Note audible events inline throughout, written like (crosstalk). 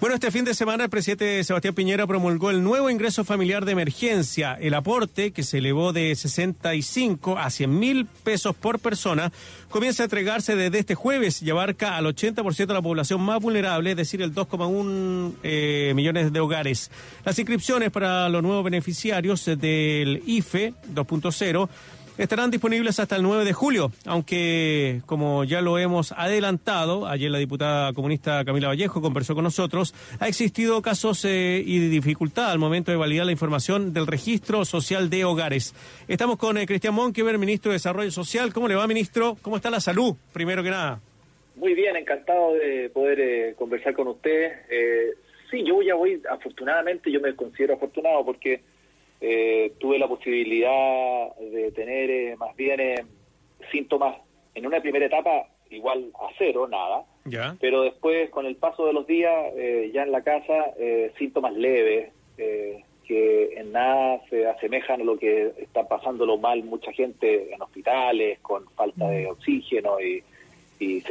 Bueno, este fin de semana el presidente Sebastián Piñera promulgó el nuevo ingreso familiar de emergencia. El aporte, que se elevó de 65 a 100 mil pesos por persona, comienza a entregarse desde este jueves y abarca al 80% de la población más vulnerable, es decir, el 2,1 eh, millones de hogares. Las inscripciones para los nuevos beneficiarios del IFE 2.0 estarán disponibles hasta el 9 de julio, aunque como ya lo hemos adelantado, ayer la diputada comunista Camila Vallejo conversó con nosotros, ha existido casos eh, y dificultad al momento de validar la información del registro social de hogares. Estamos con eh, Cristian Monkever, ministro de Desarrollo Social. ¿Cómo le va, ministro? ¿Cómo está la salud, primero que nada? Muy bien, encantado de poder eh, conversar con usted. sí, yo ya voy, afortunadamente, yo me considero afortunado porque eh, tuve la posibilidad de tener eh, más bien eh, síntomas en una primera etapa igual a cero, nada, ya. pero después con el paso de los días ya en la casa síntomas leves que en nada se asemejan a lo que está pasando lo mal mucha gente en hospitales con falta de mm. oxígeno y y,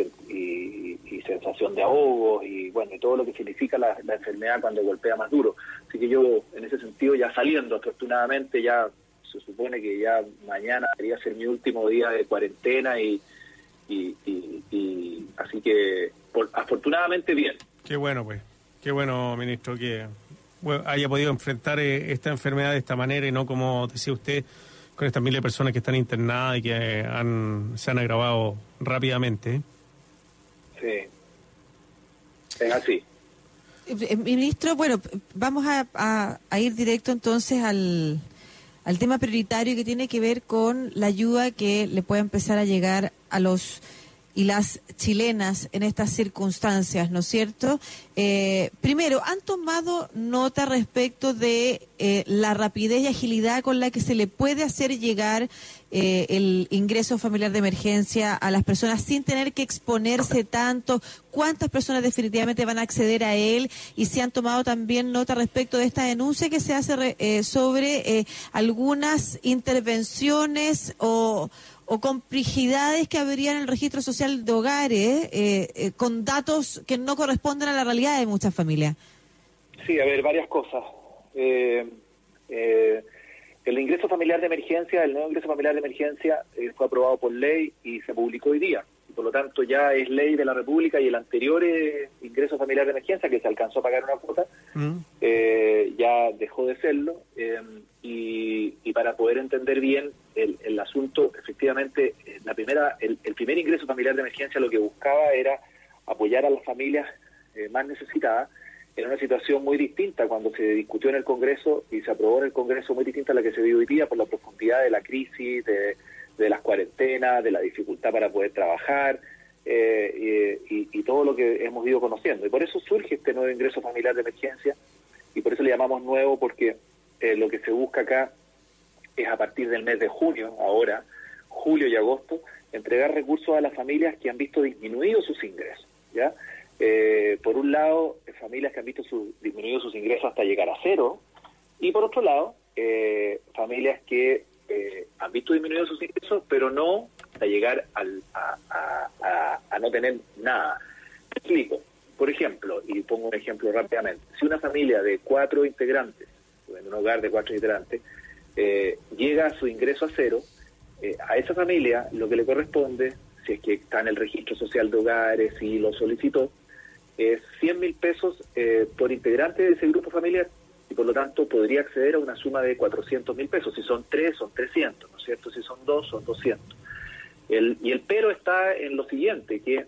sensación de ahogos y bueno, y todo lo que significa la, enfermedad cuando golpea más duro. Así que yo en ese sentido ya saliendo, afortunadamente ya se supone que ya mañana debería ser mi último día de cuarentena y, y, así que afortunadamente bien. Qué bueno pues, qué bueno ministro que haya podido enfrentar eh, esta enfermedad de esta manera y no como decía usted con estas miles de personas que están internadas y que han, se han agravado rápidamente. Sí, es así. Eh, ministro, bueno, vamos a, ir directo entonces al, al tema prioritario que tiene que ver con la ayuda que le puede empezar a llegar a los y las chilenas en estas circunstancias, ¿no es cierto? Eh, primero, ¿han tomado nota respecto de eh, la rapidez y agilidad con la que se le puede hacer llegar eh, el ingreso familiar de emergencia a las personas sin tener que exponerse tanto? ¿Cuántas personas definitivamente van a acceder a él? Y si han tomado también nota respecto de esta denuncia que se hace sobre algunas intervenciones o o complejidades que habría en el registro social de hogares eh, eh, con datos que no corresponden a la realidad de muchas familias. Sí, a ver, varias cosas. Eh, el ingreso familiar de emergencia, el nuevo ingreso familiar de emergencia fue aprobado por ley y se publicó hoy día. Y por lo tanto ya es ley de la República y el anterior ingreso familiar de emergencia, que se alcanzó a pagar una cuota, mm. ya dejó de serlo. Y, y, para poder entender bien el, el asunto, efectivamente, eh, la primera, el, primer ingreso familiar de emergencia lo que buscaba era apoyar a las familias eh, más necesitadas en una situación muy distinta cuando se discutió en el Congreso y se aprobó en el Congreso muy distinta a la que se vive hoy día por la profundidad de la crisis, de, de las cuarentenas, de la dificultad para poder trabajar eh, y, todo lo que hemos ido conociendo. Y por eso surge este nuevo ingreso familiar de emergencia y por eso le llamamos nuevo porque eh, lo que se busca acá es a partir del mes de junio, ahora, julio y agosto, entregar recursos a las familias que han visto disminuidos sus ingresos, ¿ya? Eh, por un lado, familias que han visto su, disminuidos sus ingresos hasta llegar a cero, y por otro lado, eh, familias que han visto disminuidos sus ingresos, pero no hasta llegar al, a, a no tener nada. explico. Por ejemplo, y pongo un ejemplo rápidamente, si una familia de cuatro integrantes en un hogar de cuatro integrantes, eh, llega a su ingreso a cero, eh, a esa familia lo que le corresponde, si es que está en el registro social de hogares y lo solicitó, es 100 mil pesos eh, por integrante de ese grupo familiar y por lo tanto podría acceder a una suma de 400 mil pesos. Si son tres, son 300, ¿no es cierto? Si son dos, son 200. El, y el pero está en lo siguiente, que,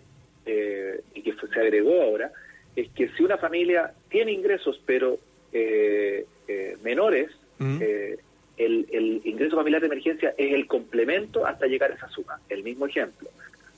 y que se agregó ahora, es que si una familia tiene ingresos pero eh, eh, menores, eh, el, el, ingreso familiar de emergencia es el complemento hasta llegar a esa suma. El mismo ejemplo.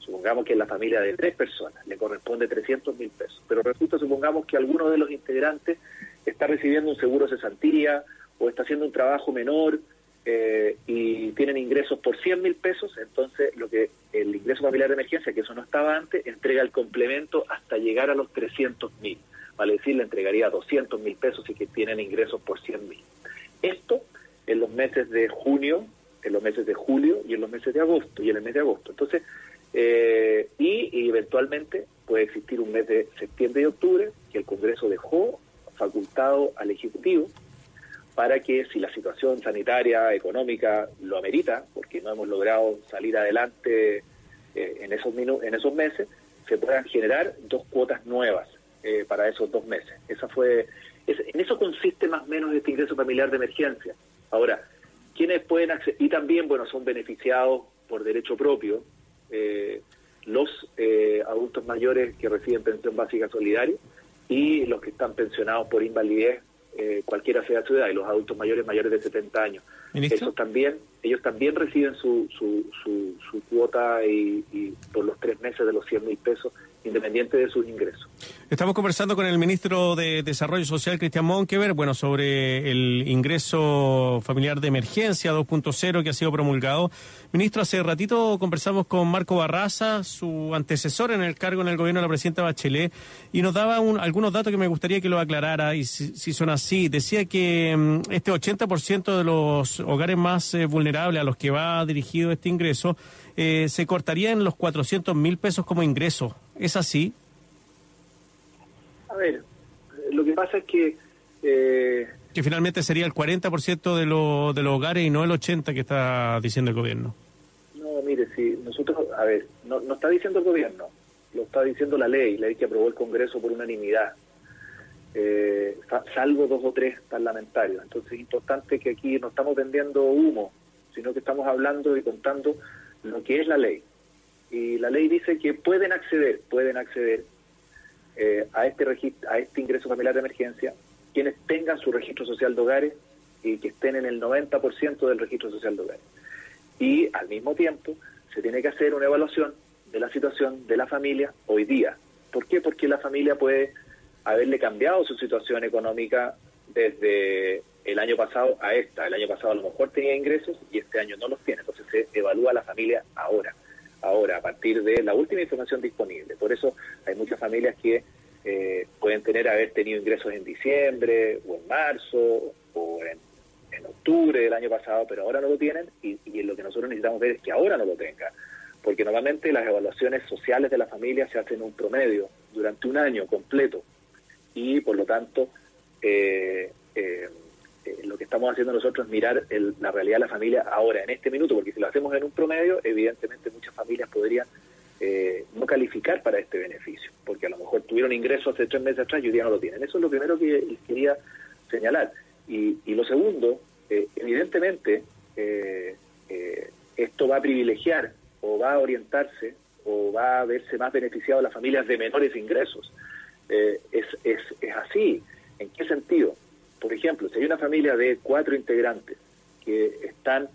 Supongamos que en la familia de tres personas le corresponde 300 mil pesos, pero resulta, supongamos que alguno de los integrantes está recibiendo un seguro cesantía o está haciendo un trabajo menor eh, y tienen ingresos por 100 mil pesos, entonces lo que el ingreso familiar de emergencia, que eso no estaba antes, entrega el complemento hasta llegar a los 300 mil vale decir, le entregaría 200 mil pesos y que tienen ingresos por 100 mil. Esto en los meses de junio, en los meses de julio y en los meses de agosto, y en el mes de agosto. Entonces, eh, y, eventualmente puede existir un mes de septiembre y octubre que el Congreso dejó facultado al Ejecutivo para que si la situación sanitaria, económica lo amerita, porque no hemos logrado salir adelante eh, en, esos en esos meses, se puedan generar dos cuotas nuevas eh, para esos dos meses. Esa fue, en eso consiste más o menos este ingreso familiar de emergencia. Ahora, ¿quiénes pueden acceder? Y también, bueno, son beneficiados por derecho propio eh, los adultos mayores que reciben pensión básica solidaria y los que están pensionados por invalidez eh, cualquiera sea su edad, y los adultos mayores mayores de 70 años. Esos también, ellos también reciben su, su, su, cuota y, por los tres meses de los 100 mil pesos, independiente de sus ingresos. Estamos conversando con el ministro de Desarrollo Social, Cristian Monkever, bueno, sobre el ingreso familiar de emergencia 2.0 que ha sido promulgado. Ministro, hace ratito conversamos con Marco Barraza, su antecesor en el cargo en el gobierno de la presidenta Bachelet, y nos daba algunos datos que me gustaría que lo aclarara, y si, son así. Decía que mm, este 80% de los hogares más eh, vulnerables a los que va dirigido este ingreso eh, se cortaría en los 400 mil pesos como ingreso. ¿Es así? A ver, lo que pasa es que... Eh, que finalmente sería el 40% de, lo, de los hogares y no el 80% que está diciendo el gobierno. No, mire, si nosotros, a ver, no, no está diciendo el gobierno, lo está diciendo la ley, la ley que aprobó el Congreso por unanimidad, eh, salvo dos o tres parlamentarios. Entonces es importante que aquí no estamos vendiendo humo, sino que estamos hablando y contando lo que es la ley. Y la ley dice que pueden acceder, pueden acceder eh, a este registro, a este ingreso familiar de emergencia quienes tengan su registro social de hogares y que estén en el 90% del registro social de hogares. Y al mismo tiempo se tiene que hacer una evaluación de la situación de la familia hoy día. ¿Por qué? Porque la familia puede haberle cambiado su situación económica desde el año pasado a esta. El año pasado a lo mejor tenía ingresos y este año no los tiene. Entonces se evalúa la familia ahora, ahora, a partir de la última información disponible. Por eso hay muchas familias que eh, pueden tener haber tenido ingresos en diciembre o en marzo o en, octubre del año pasado, pero ahora no lo tienen y, lo que nosotros necesitamos ver es que ahora no lo tengan. Porque normalmente las evaluaciones sociales de la familia se hacen un promedio durante un año completo y por lo tanto eh, eh, eh, lo que estamos haciendo nosotros es mirar la realidad de la familia ahora, en este minuto, porque si lo hacemos en un promedio, evidentemente muchas familias podrían eh, no calificar para este beneficio, porque a lo mejor tuvieron ingresos hace tres meses atrás y hoy día no lo tienen. Eso es lo primero que quería señalar. Y, lo segundo, eh, evidentemente, esto va a privilegiar o va a orientarse o va a verse más beneficiado a las familias de menores ingresos. es, es, es así. ¿En qué sentido? Por ejemplo, si hay una familia de cuatro integrantes que están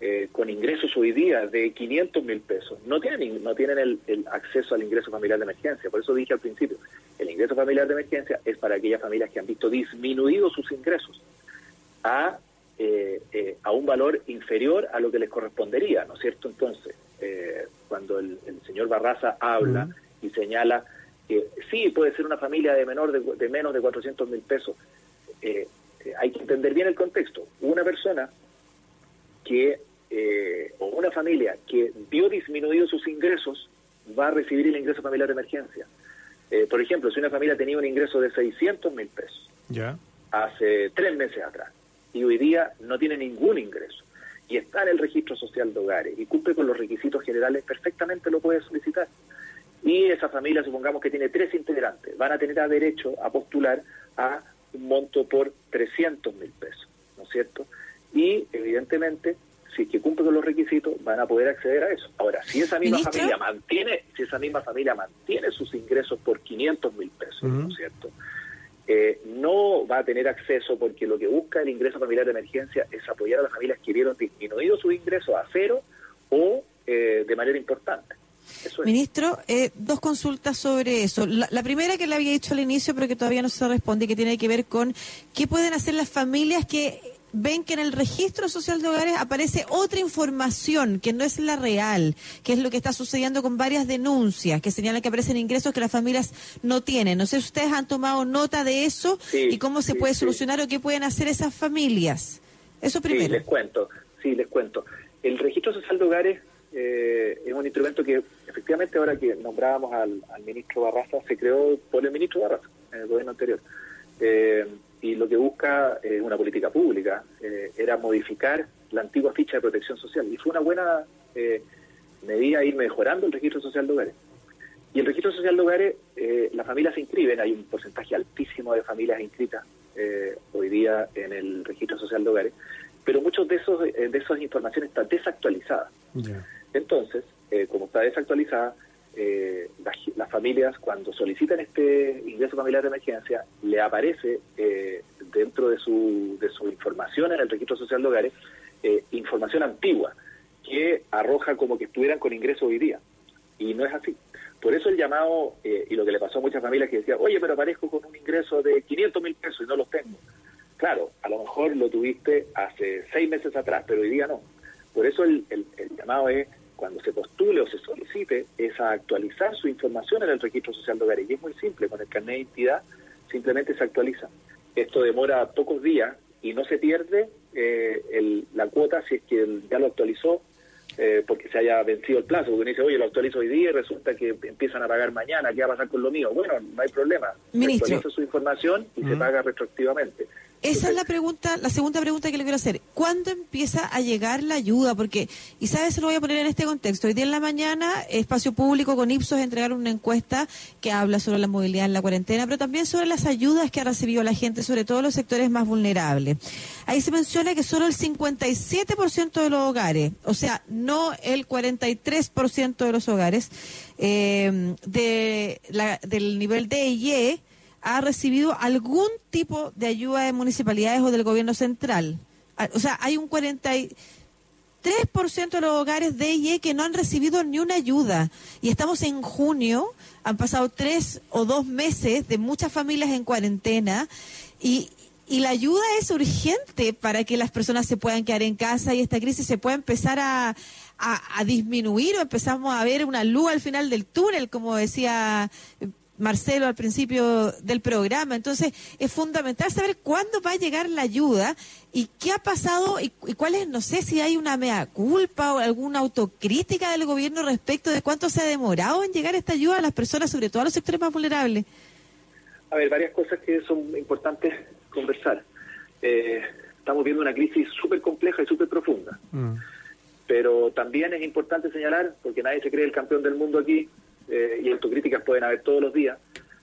eh, con ingresos hoy día de 500 mil pesos, no tienen, no tienen el, acceso al ingreso familiar de emergencia. Por eso dije al principio, el ingreso familiar de emergencia es para aquellas familias que han visto disminuidos sus ingresos a, eh, eh, a un valor inferior a lo que les correspondería, ¿no es cierto? Entonces, cuando el, señor Barraza habla y señala que sí, puede ser una familia de menor de, de menos de 400 mil pesos, eh, hay que entender bien el contexto. Una persona que, eh, o una familia que vio disminuido sus ingresos, va a recibir el ingreso familiar de emergencia. Eh, por ejemplo, si una familia tenía un ingreso de 600 mil pesos hace tres meses atrás y hoy día no tiene ningún ingreso y está en el registro social de hogares y cumple con los requisitos generales, perfectamente lo puede solicitar. Y esa familia, supongamos que tiene tres integrantes, van a tener derecho a postular a un monto por 300 mil pesos, ¿no es cierto? Y evidentemente, si es que cumple con los requisitos, van a poder acceder a eso. Ahora, si esa misma familia mantiene, si esa misma familia mantiene sus ingresos por 500 mil pesos, ¿no es cierto? Eh, no va a tener acceso porque lo que busca el ingreso familiar de emergencia es apoyar a las familias que vieron disminuido sus ingresos a cero o eh, de manera importante. Ministro, eh, dos consultas sobre eso. La, primera que le había dicho al inicio, pero que todavía no se responde, que tiene que ver con qué pueden hacer las familias que ven que en el registro social de hogares aparece otra información que no es la real, que es lo que está sucediendo con varias denuncias que señalan que aparecen ingresos que las familias no tienen. No sé si ustedes han tomado nota de eso y cómo se puede solucionar o qué pueden hacer esas familias. Eso primero. Sí, les cuento. Sí, les cuento. El registro social de hogares eh, es un instrumento que efectivamente ahora que nombrábamos al, ministro Barraza, se creó por el ministro Barraza en el gobierno anterior. Eh, y lo que busca es una política pública, era modificar la antigua ficha de protección social. Y fue una buena medida ir mejorando el registro social de hogares. Y el registro social de hogares, las familias se inscriben, hay un porcentaje altísimo de familias inscritas hoy día en el registro social de hogares, pero muchos de esos de esas informaciones están desactualizadas. Entonces, eh, como está desactualizada, eh, las, familias cuando solicitan este ingreso familiar de emergencia, le aparece eh, dentro de su, de su información en el registro social de hogares información antigua que arroja como que estuvieran con ingreso hoy día. Y no es así. Por eso el llamado, y lo que le pasó a muchas familias que decían, oye, pero aparezco con un ingreso de 500 mil pesos y no los tengo. Claro, a lo mejor lo tuviste hace seis meses atrás, pero hoy día no. Por eso el, el llamado es cuando se postule o se solicite es a actualizar su información en el registro social de hogares. Y es muy simple, con el carnet de identidad simplemente se actualiza. Esto demora pocos días y no se pierde eh, la cuota si es que ya lo actualizó eh, porque se haya vencido el plazo, porque uno dice, oye, lo actualizo hoy día y resulta que empiezan a pagar mañana, ¿qué va a pasar con lo mío? Bueno, no hay problema. Actualiza su información y se paga retroactivamente. Esa es la pregunta, la segunda pregunta que le quiero hacer. ¿Cuándo empieza a llegar la ayuda? Porque, y sabes, se lo voy a poner en este contexto. Hoy día en la mañana, Espacio Público con Ipsos entregaron una encuesta que habla sobre la movilidad en la cuarentena, pero también sobre las ayudas que ha recibido la gente, sobre todo los sectores más vulnerables. Ahí se menciona que solo el 57% de los hogares, o sea, no el 43% de los hogares, eh, de la, del nivel D y E, ha recibido algún tipo de ayuda de municipalidades o del gobierno central. Ah, o sea, hay un 43% de los hogares de IE que no han recibido ni una ayuda. Y estamos en junio, han pasado tres o dos meses de muchas familias en cuarentena y, y la ayuda es urgente para que las personas se puedan quedar en casa y esta crisis se pueda empezar a, a, a, disminuir o empezamos a ver una luz al final del túnel, como decía Marcelo al principio del programa. Entonces, es fundamental saber cuándo va a llegar la ayuda y qué ha pasado y, cuál es, no sé si hay una mea culpa o alguna autocrítica del gobierno respecto de cuánto se ha demorado en llegar esta ayuda a las personas, sobre todo a los sectores más vulnerables. A ver, varias cosas que son importantes conversar. Eh, estamos viendo una crisis súper compleja y súper profunda. Mm. Pero también es importante señalar, porque nadie se cree el campeón del mundo aquí, eh, y autocríticas pueden haber todos los días,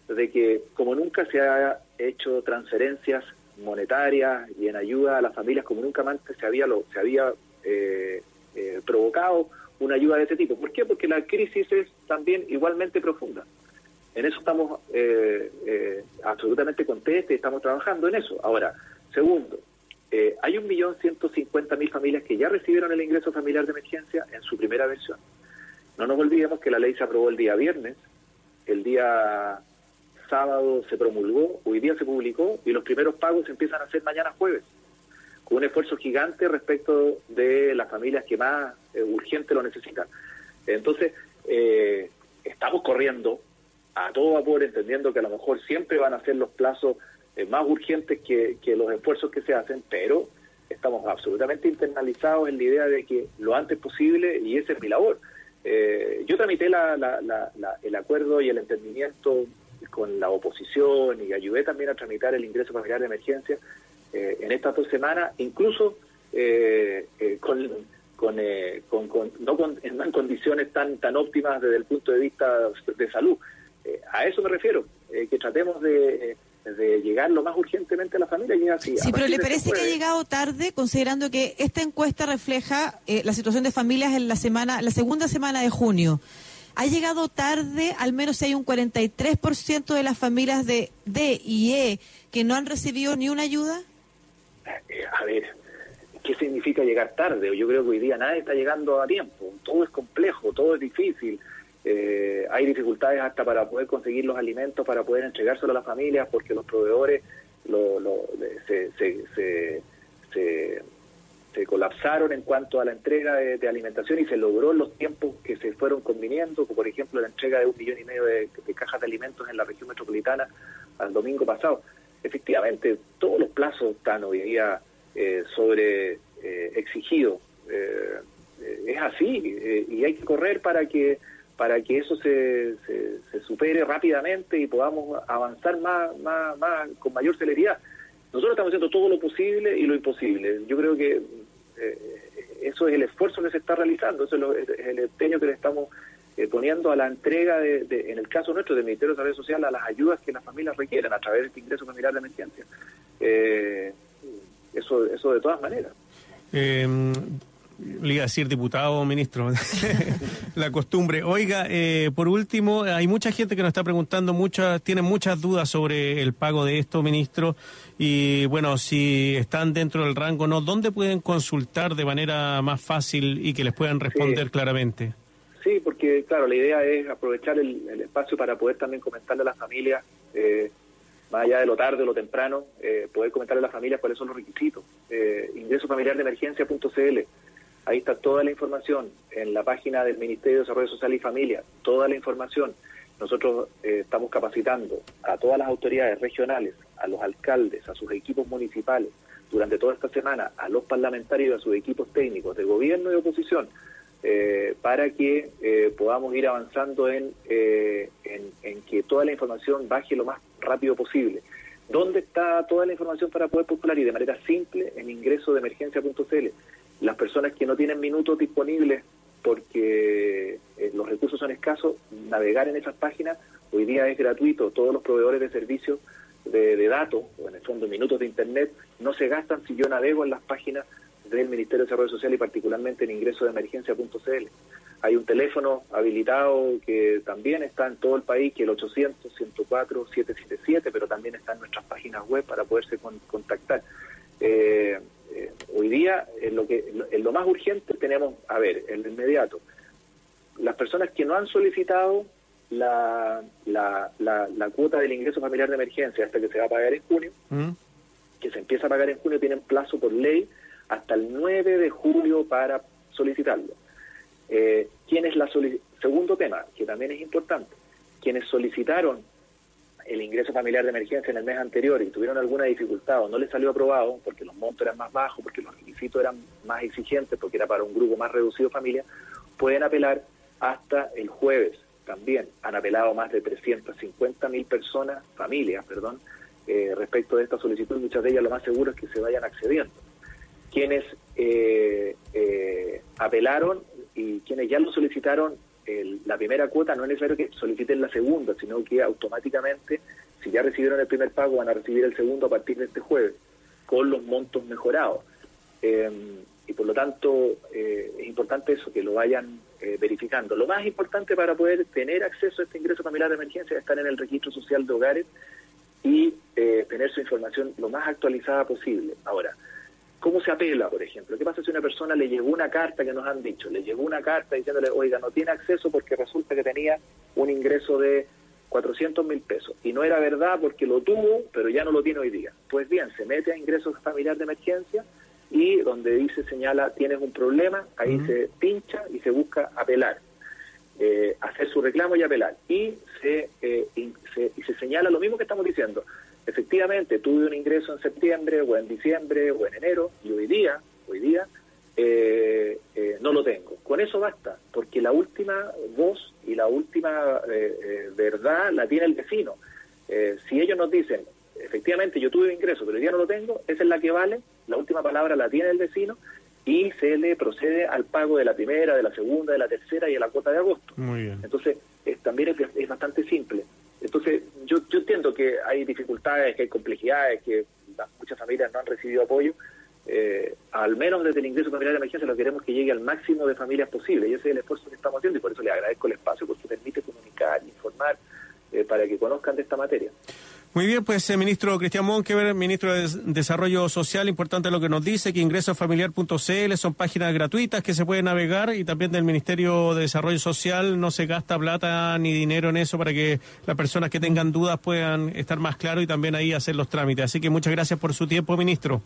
de que como nunca se ha hecho transferencias monetarias y en ayuda a las familias, como nunca antes se había, lo, se había eh, eh, provocado una ayuda de este tipo. ¿Por qué? Porque la crisis es también igualmente profunda. En eso estamos absolutamente contentos y estamos trabajando en eso. Ahora, segundo, hay ciento cincuenta mil familias que ya recibieron el ingreso familiar de emergencia en su primera versión. No nos olvidemos que la ley se aprobó el día viernes, el día sábado se promulgó, hoy día se publicó y los primeros pagos se empiezan a hacer mañana jueves, con un esfuerzo gigante respecto de las familias que más eh, urgente lo necesitan. Entonces, eh, estamos corriendo a todo vapor, entendiendo que a lo mejor siempre van a ser los plazos eh, más urgentes que, que los esfuerzos que se hacen, pero estamos absolutamente internalizados en la idea de que lo antes posible, y esa es mi labor, eh, yo tramité el acuerdo y el entendimiento con la oposición y ayudé también a tramitar el ingreso familiar de emergencia eh, en estas dos semanas, incluso eh, con, con, no, con, en condiciones tan, tan óptimas desde el punto de vista de salud. a eso me refiero, que tratemos de de llegar lo más urgentemente a la familia y así. Sí, pero ¿le parece que ha llegado tarde, considerando que esta encuesta refleja eh, la situación de familias en la semana, la segunda semana de junio? ¿Ha llegado tarde, al menos si hay un 43% de las familias de D y E que no han recibido ni una ayuda? Eh, a ver, ¿qué significa llegar tarde? Yo creo que hoy día nadie está llegando a tiempo. Todo es complejo, todo es difícil. Eh, hay dificultades hasta para poder conseguir los alimentos, para poder entregárselo a las familias, porque los proveedores lo, se, se, se, colapsaron en cuanto a la entrega de, alimentación y se logró los tiempos que se fueron conviniendo, por ejemplo la entrega de un millón y medio de, cajas de alimentos en la región metropolitana al domingo pasado. Efectivamente, todos los plazos están hoy día eh, sobre eh, exigidos. Eh, es así y hay que correr para que para que eso se, se, supere rápidamente y podamos avanzar más, más, más con mayor celeridad. Nosotros estamos haciendo todo lo posible y lo imposible. Yo creo que eh, eso es el esfuerzo que se está realizando, eso es, el empeño que le estamos eh, poniendo a la entrega, de, en el caso nuestro del Ministerio de Salud Social, a las ayudas que las familias requieren a través de este ingreso familiar de emergencia. Eh, eso, eso de todas maneras. Le iba a decir diputado o ministro, (laughs) la costumbre. Oiga, eh, por último, hay mucha gente que nos está preguntando, muchas, tienen muchas dudas sobre el pago de esto, ministro, y bueno, si están dentro del rango o no, ¿dónde pueden consultar de manera más fácil y que les puedan responder claramente? Sí, porque claro, la idea es aprovechar el, espacio para poder también comentarle a las familias, eh, más allá de lo tarde o lo temprano, eh, poder comentarle a las familias cuáles son los requisitos. Eh, ingreso familiar de emergencia.cl Ahí está toda la información en la página del Ministerio de Desarrollo Social y Familia, toda la información. Nosotros eh, estamos capacitando a todas las autoridades regionales, a los alcaldes, a sus equipos municipales, durante toda esta semana, a los parlamentarios y a sus equipos técnicos de gobierno y oposición, eh, para que eh, podamos ir avanzando en, en, que toda la información baje lo más rápido posible. ¿Dónde está toda la información para poder popular y de manera simple en ingreso de emergencia.cl? Las personas que no tienen minutos disponibles porque eh, los recursos son escasos, navegar en esas páginas hoy día es gratuito. Todos los proveedores de servicios de, datos, o en el fondo minutos de Internet, no se gastan si yo navego en las páginas del Ministerio de Desarrollo Social y particularmente en ingreso de emergencia.cl. Hay un teléfono habilitado que también está en todo el país, que es el 800-104-777, pero también está en nuestras páginas web para poderse contactar. Eh, eh, hoy día, en lo, que, en lo más urgente tenemos, a ver, el inmediato, las personas que no han solicitado la, la, la, cuota del ingreso familiar de emergencia hasta que se va a pagar en junio, mm. que se empieza a pagar en junio, tienen plazo por ley hasta el 9 de julio para solicitarlo. Eh, ¿quién la Segundo tema, que también es importante, quienes solicitaron el ingreso familiar de emergencia en el mes anterior y tuvieron alguna dificultad o no les salió aprobado porque los montos eran más bajos, porque los requisitos eran más exigentes, porque era para un grupo más reducido de familia, pueden apelar hasta el jueves también. Han apelado más de 350 mil personas, familias, perdón, eh, respecto de esta solicitud. Muchas de ellas lo más seguro es que se vayan accediendo. Quienes eh, eh, apelaron y quienes ya lo solicitaron la primera cuota no es necesario que soliciten la segunda, sino que automáticamente, si ya recibieron el primer pago, van a recibir el segundo a partir de este jueves, con los montos mejorados. Eh, y por lo tanto, eh, es importante eso, que lo vayan eh, verificando. Lo más importante para poder tener acceso a este ingreso familiar de emergencia es estar en el registro social de hogares y tener su información lo más actualizada posible. Ahora, ¿Cómo se apela, por ejemplo? ¿Qué pasa si una persona le llegó una carta que nos han dicho? Le llegó una carta diciéndole, oiga, no tiene acceso porque resulta que tenía un ingreso de 400 mil pesos. Y no era verdad porque lo tuvo, pero ya no lo tiene hoy día. Pues bien, se mete a ingresos familiares de emergencia y donde dice, señala, tienes un problema, ahí se pincha y se busca apelar. Eh, hacer su reclamo y apelar. Y se, eh, se, y se señala lo mismo que estamos diciendo efectivamente tuve un ingreso en septiembre o en diciembre o en enero y hoy día, hoy día eh, eh, no lo tengo. Con eso basta, porque la última voz y la última eh, verdad la tiene el vecino. si ellos nos dicen, efectivamente yo tuve un ingreso, pero hoy día no lo tengo, esa es la que vale, la última palabra la tiene el vecino y se le procede al pago de la primera, de la segunda, de la tercera y de la cuota de agosto. Entonces, también es, es bastante simple. Entonces, yo, yo entiendo que hay dificultades, que hay complejidades, que muchas familias no han recibido apoyo. Eh, al menos desde el ingreso familiar de emergencia lo queremos que llegue al máximo de familias posible y ese es el esfuerzo que estamos haciendo y por eso le agradezco el espacio porque permite comunicar, informar eh, para que conozcan de esta materia. Muy bien, pues eh, ministro Cristian Monkever, ministro de Desarrollo Social, importante lo que nos dice, que ingresofamiliar.cl son páginas gratuitas que se pueden navegar y también del Ministerio de Desarrollo Social no se gasta plata ni dinero en eso para que las personas que tengan dudas puedan estar más claros y también ahí hacer los trámites. Así que muchas gracias por su tiempo, ministro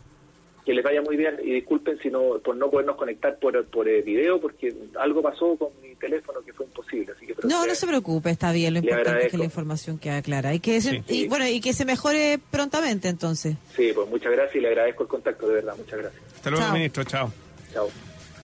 que les vaya muy bien. Y disculpen si no por no podernos conectar por por el video porque algo pasó con mi teléfono que fue imposible así que no no se preocupe está bien lo importante es que la información quede clara. Y que y, bueno y que se mejore prontamente entonces. Sí pues muchas gracias y le agradezco el contacto de verdad muchas gracias. Hasta luego ministro chao. Chao